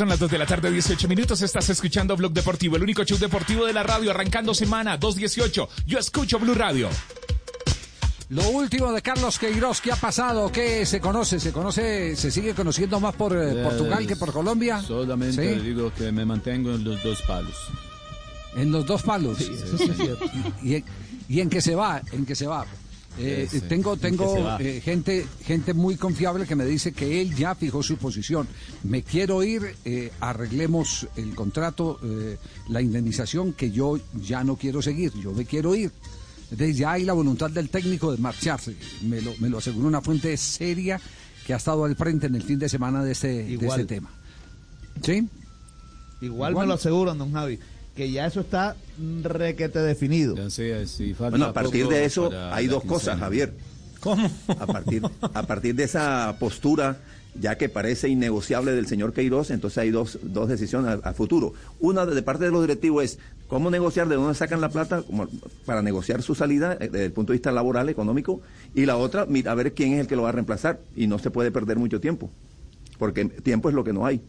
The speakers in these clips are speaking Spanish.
Son las 2 de la tarde, 18 minutos. Estás escuchando Blog Deportivo, el único show deportivo de la radio, arrancando semana 218. Yo escucho Blue Radio. Lo último de Carlos Queiroz, ¿qué ha pasado? ¿Qué se conoce? ¿Se conoce, se sigue conociendo más por eh, Portugal que por Colombia? Solamente ¿Sí? digo que me mantengo en los dos palos. En los dos palos. eso sí es cierto. ¿Y, en, y en qué se va? ¿En qué se va? Eh, Ese, tengo ¿en qué tengo eh, gente gente muy confiable que me dice que él ya fijó su posición. Me quiero ir, eh, arreglemos el contrato, eh, la indemnización, que yo ya no quiero seguir, yo me quiero ir. Entonces ya hay la voluntad del técnico de marcharse. Me lo, me lo aseguró una fuente seria que ha estado al frente en el fin de semana de este, de este tema. ¿Sí? Igual, Igual. me lo aseguran, don Javi, que ya eso está requete definido. Bueno, a partir de eso hay dos cosas. Javier. ¿Cómo? A partir, a partir de esa postura, ya que parece innegociable del señor Queiroz, entonces hay dos, dos decisiones a, a futuro. Una de, parte de los directivos es cómo negociar, de dónde sacan la plata como para negociar su salida eh, desde el punto de vista laboral, económico, y la otra, mira, a ver quién es el que lo va a reemplazar. Y no se puede perder mucho tiempo, porque tiempo es lo que no hay.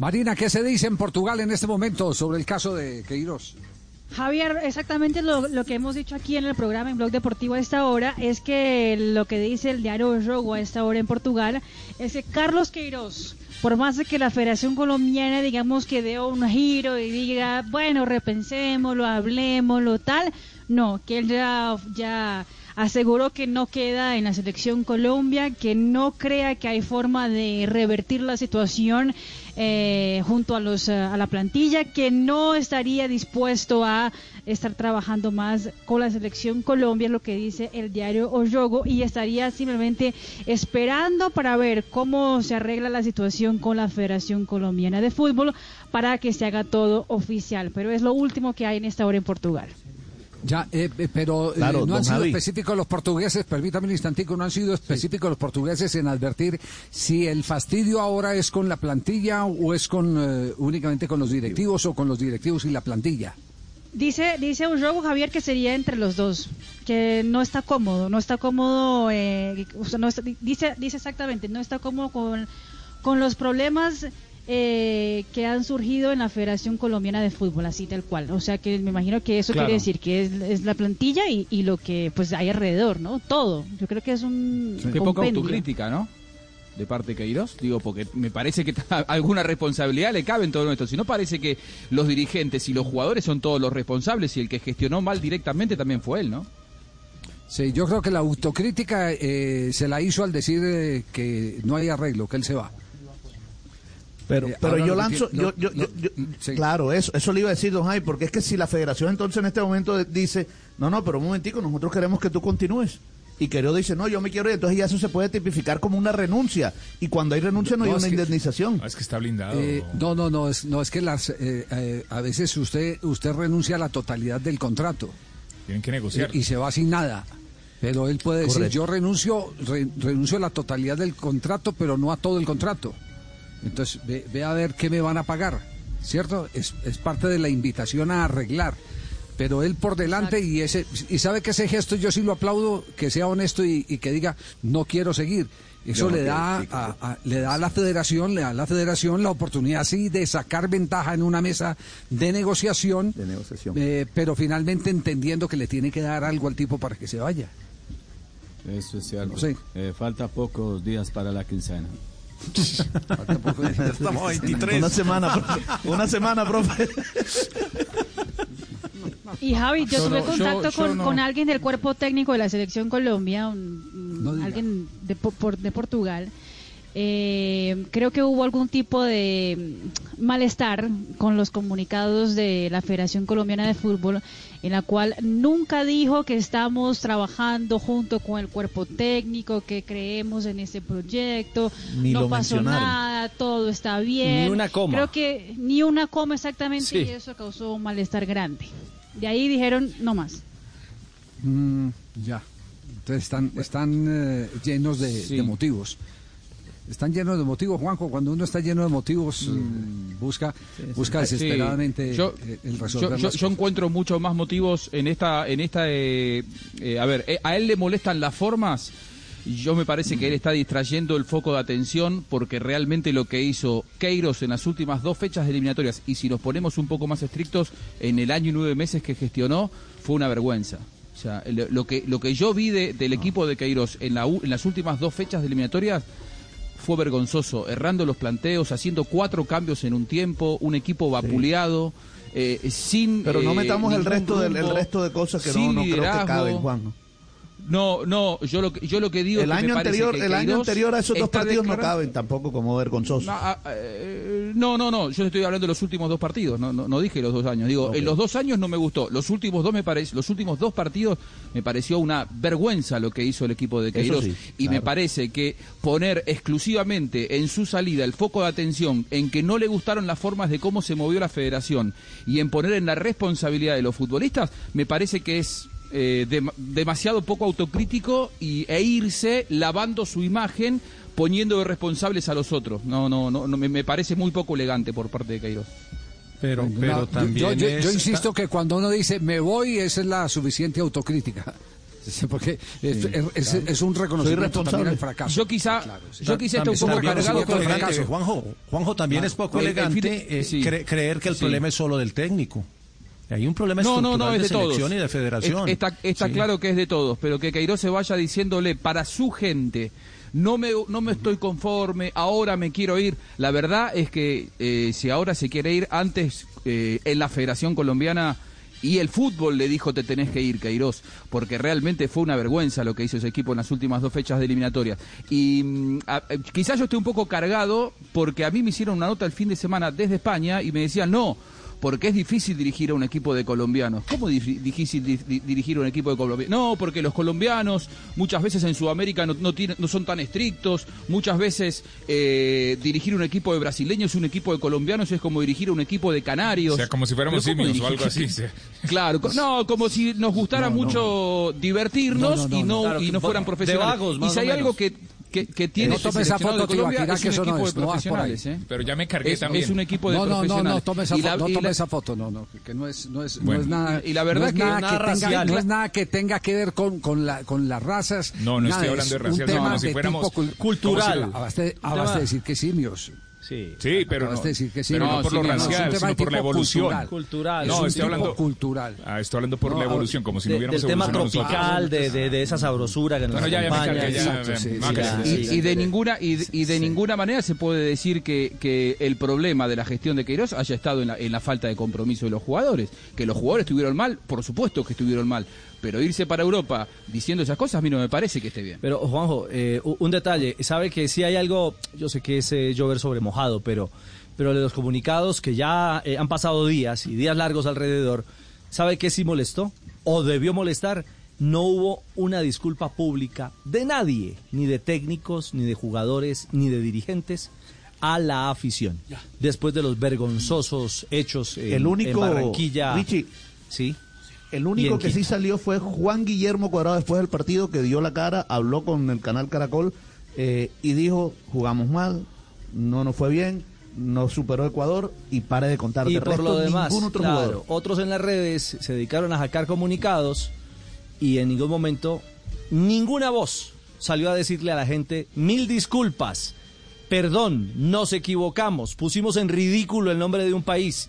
Marina, ¿qué se dice en Portugal en este momento sobre el caso de Queiroz? Javier, exactamente lo, que hemos dicho aquí en el programa en Blog Deportivo a esta hora es que lo que dice el diario El Jogo a esta hora en Portugal es que Carlos Queiroz, por más de que la Federación Colombiana digamos que dé un giro y diga, bueno, repensémoslo, hablemoslo, tal, no, que él ya aseguró que no queda en la selección Colombia, que no crea que hay forma de revertir la situación eh, junto a los eh, a la plantilla, que no estaría dispuesto a estar trabajando más con la selección Colombia, lo que dice el diario Oyogo, y estaría simplemente esperando para ver cómo se arregla la situación con la Federación Colombiana de Fútbol para que se haga todo oficial. Pero es lo último que hay en esta hora en Portugal. Ya, eh, eh, pero eh, no han sido Javi. específicos los portugueses, permítame un instantico, no han sido específicos los portugueses en advertir si el fastidio ahora es con la plantilla o es con eh, únicamente con los directivos o con los directivos y la plantilla. Dice, dice Ullogo Javier que sería entre los dos, que no está cómodo, no está cómodo, eh, no está- dice, dice exactamente, no está cómodo con, con los problemas eh, que han surgido en la Federación Colombiana de Fútbol, así tal cual. O sea que me imagino que eso Claro. quiere decir que es, es la plantilla y, y lo que pues hay alrededor, ¿no? Todo. Yo creo que es un Qué poca autocrítica, ¿no? De parte de Queiroz. Digo, porque me parece que alguna responsabilidad le cabe en todo esto. Si no parece que los dirigentes y los jugadores son todos los responsables y el que gestionó mal directamente también fue él, ¿no? Sí, yo creo que la autocrítica eh, se la hizo al decir eh, que no hay arreglo, que él se va. Pero, Eh, pero yo que lanzo, tiene- yo, yo, yo- yo- sí. claro, eso, eso le iba a decir, don Javi, porque es que si la federación entonces en este momento dice, no, no, pero un momentico, nosotros queremos que tú continúes. Y Queiroz dice, no, yo me quiero ir, entonces ya eso se puede tipificar como una renuncia. Y cuando hay renuncia no, No, hay una que- indemnización. Es que está blindado. Eh, no, no, no, es, no, es que las, eh, eh, a veces usted, usted renuncia a la totalidad del contrato. Tienen que negociar. y, y se va sin nada. Pero él puede decir, yo renuncio, re- renuncio a la totalidad del contrato, pero no a todo el contrato. Entonces, ve, ve a ver qué me van a pagar, ¿cierto? Es, es parte de la invitación a arreglar. Pero él por delante y ese y sabe que ese gesto yo sí lo aplaudo, que sea honesto y, y que diga no quiero seguir. Eso Yo no le quiero, da a, a- le da a la federación, le da a la federación la oportunidad sí de sacar ventaja en una mesa de negociación, De negociación. eh, pero finalmente entendiendo que le tiene que dar algo al tipo para que se vaya. Eso es cierto. Sí. Eh, falta pocos días para la quincena. Estamos a 23. Una semana, profe. Una semana, profe. Y Javi, yo, Yo tuve no- contacto yo- yo con, no. con alguien del cuerpo técnico de la selección Colombia, un- un- No alguien de, po- por- de Portugal, eh, creo que hubo algún tipo de mm, malestar con los comunicados de la Federación Colombiana de Fútbol, en la cual nunca dijo que estamos trabajando junto con el cuerpo técnico, que creemos en este proyecto, Ni no lo pasó nada, todo está bien. Ni una coma. Creo que ni una coma exactamente Sí. y eso causó un malestar grande. De ahí dijeron no más. Mm, ya. Entonces están, están eh, llenos de, Sí. de motivos. Están llenos de motivos, Juanjo. Cuando uno está lleno de motivos, eh, busca, busca Sí. desesperadamente Yo- eh, el Yo, resolver yo- yo cosas. encuentro muchos más motivos en esta, en esta, eh, eh, a ver, eh, a él le molestan las formas. Yo me parece que él está distrayendo el foco de atención porque realmente lo que hizo Queiros en las últimas dos fechas de eliminatorias y si nos ponemos un poco más estrictos en el año y nueve meses que gestionó fue una vergüenza. O sea, lo, lo que lo que yo vi de- del equipo de Queiros en, la, u- en las últimas dos fechas de eliminatorias fue vergonzoso, errando los planteos, haciendo cuatro cambios en un tiempo, un equipo vapuleado, eh, sin. Pero no eh, metamos el resto, del, el rumbo, resto de cosas que no, no creo que caben, Juan. No, no, yo lo que, yo lo que digo El es que año anterior, que el año anterior a esos dos partidos no caben tampoco como vergonzosos. No, ah, eh, no, no, no, yo estoy hablando de los últimos dos partidos, no, no, no dije los dos años, digo, en los dos años no me gustó, los últimos dos me parece, los últimos dos partidos me pareció una vergüenza lo que hizo el equipo de Queiroz. sí, y me parece que poner exclusivamente en su salida el foco de atención en que no le gustaron las formas de cómo se movió la federación y en poner en la responsabilidad de los futbolistas, me parece que es eh, dem- demasiado poco autocrítico y, e irse lavando su imagen poniendo de responsables a los otros. No, no, no, no, me, me parece muy poco elegante por parte de Queiroz. Pero, pero yo- también yo, yo- es- yo insisto que cuando uno dice me voy, esa es la suficiente autocrítica. Porque es, es- es un reconocimiento también al fracaso. Yo quizá, Claro, sí. yo quizá esté un poco cargado con elegante, fracaso. Juanjo, Juanjo también Ah, es poco el- el fin elegante de- eh, sí. cre- creer que el Sí. problema es solo del técnico. Hay un problema No, no, estructural no, es de, de todos. selección y de federación. Es- Está, está Sí. claro que es de todos, pero que Queiroz se vaya diciéndole para su gente, no me, no me estoy conforme, ahora me quiero ir. La verdad es que eh, si ahora se quiere ir, antes eh, en la Federación Colombiana y el fútbol le dijo te tenés que ir, Queiroz, porque realmente fue una vergüenza lo que hizo ese equipo en las últimas dos fechas de eliminatorias. Y mm, a- eh, quizás yo esté un poco cargado porque a mí me hicieron una nota el fin de semana desde España y me decían, no, porque es difícil dirigir a un equipo de colombianos. ¿Cómo dif- difícil di- di- dirigir a un equipo de colombianos? No, porque los colombianos muchas veces en Sudamérica no, no, tienen- no son tan estrictos, muchas veces eh, dirigir un equipo de brasileños y un equipo de colombianos es como dirigir a un equipo de canarios. O sea, como si fuéramos Pero ¿cómo simios o algo así. sea. Claro, no, como si nos gustara No, no, mucho divertirnos No, no, no, y no. Claro, y no de fueran profesionales. vagos, y más si o hay menos. algo que, que, que tiene No tome esa foto, de Colombia, Tibaquirá, es que un eso no es, de no vas por ahí. profesionales, ¿eh? Pero ya me cargué Es, también. es un equipo de No, no, no, profesionales. no, tome esa, Y fo- la- no y tome la- esa foto, no, no, que no es, no es, no Bueno. es nada, Y la verdad no es que nada, nada que tenga, no es nada que tenga que ver con, con, la, con las razas. No, no nada, estoy hablando es de racial, como si fuéramos- cultural. Abaste, decir que simios. Sí. Sí, pero no, de decir que sí. pero No, no por sí, lo no, no, racial, tema sino de por la evolución. cultural. Cultural. No, es un estoy tipo hablando- cultural. Ah, estoy hablando por No, la evolución, como si De- no hubiéramos del tema tropical, de, de, de esa sabrosura que nos acompaña. sí, sí, y, sí. de ninguna y, de- y de ninguna manera se puede decir que, que el problema de la gestión de Queiroz haya estado en la, en la falta de compromiso de los jugadores. Que los jugadores estuvieron mal, por supuesto que estuvieron mal. Pero irse para Europa diciendo esas cosas a mí no me parece que esté bien. Pero, Juanjo, eh, un detalle. Sabe que si hay algo, yo sé que es eh, llover sobre mojado, pero, pero de los comunicados que ya eh, han pasado días y días largos alrededor, ¿sabe que sí molestó? ¿O debió molestar? No hubo una disculpa pública de nadie, ni de técnicos, ni de jugadores, ni de dirigentes, a la afición. Después de los vergonzosos hechos en, El único- en Barranquilla. Richie. Sí. El ¿Y único que sí salió fue Juan Guillermo Cuadrado después del partido que dio la cara, habló con el canal Caracol eh, y dijo, jugamos mal, no nos fue bien, nos superó Ecuador y pare de contar. Y De por resto, lo demás, otro claro, otros en las redes se dedicaron a sacar comunicados y en ningún momento ninguna voz salió a decirle a la gente mil disculpas, perdón, nos equivocamos, pusimos en ridículo el nombre de un país,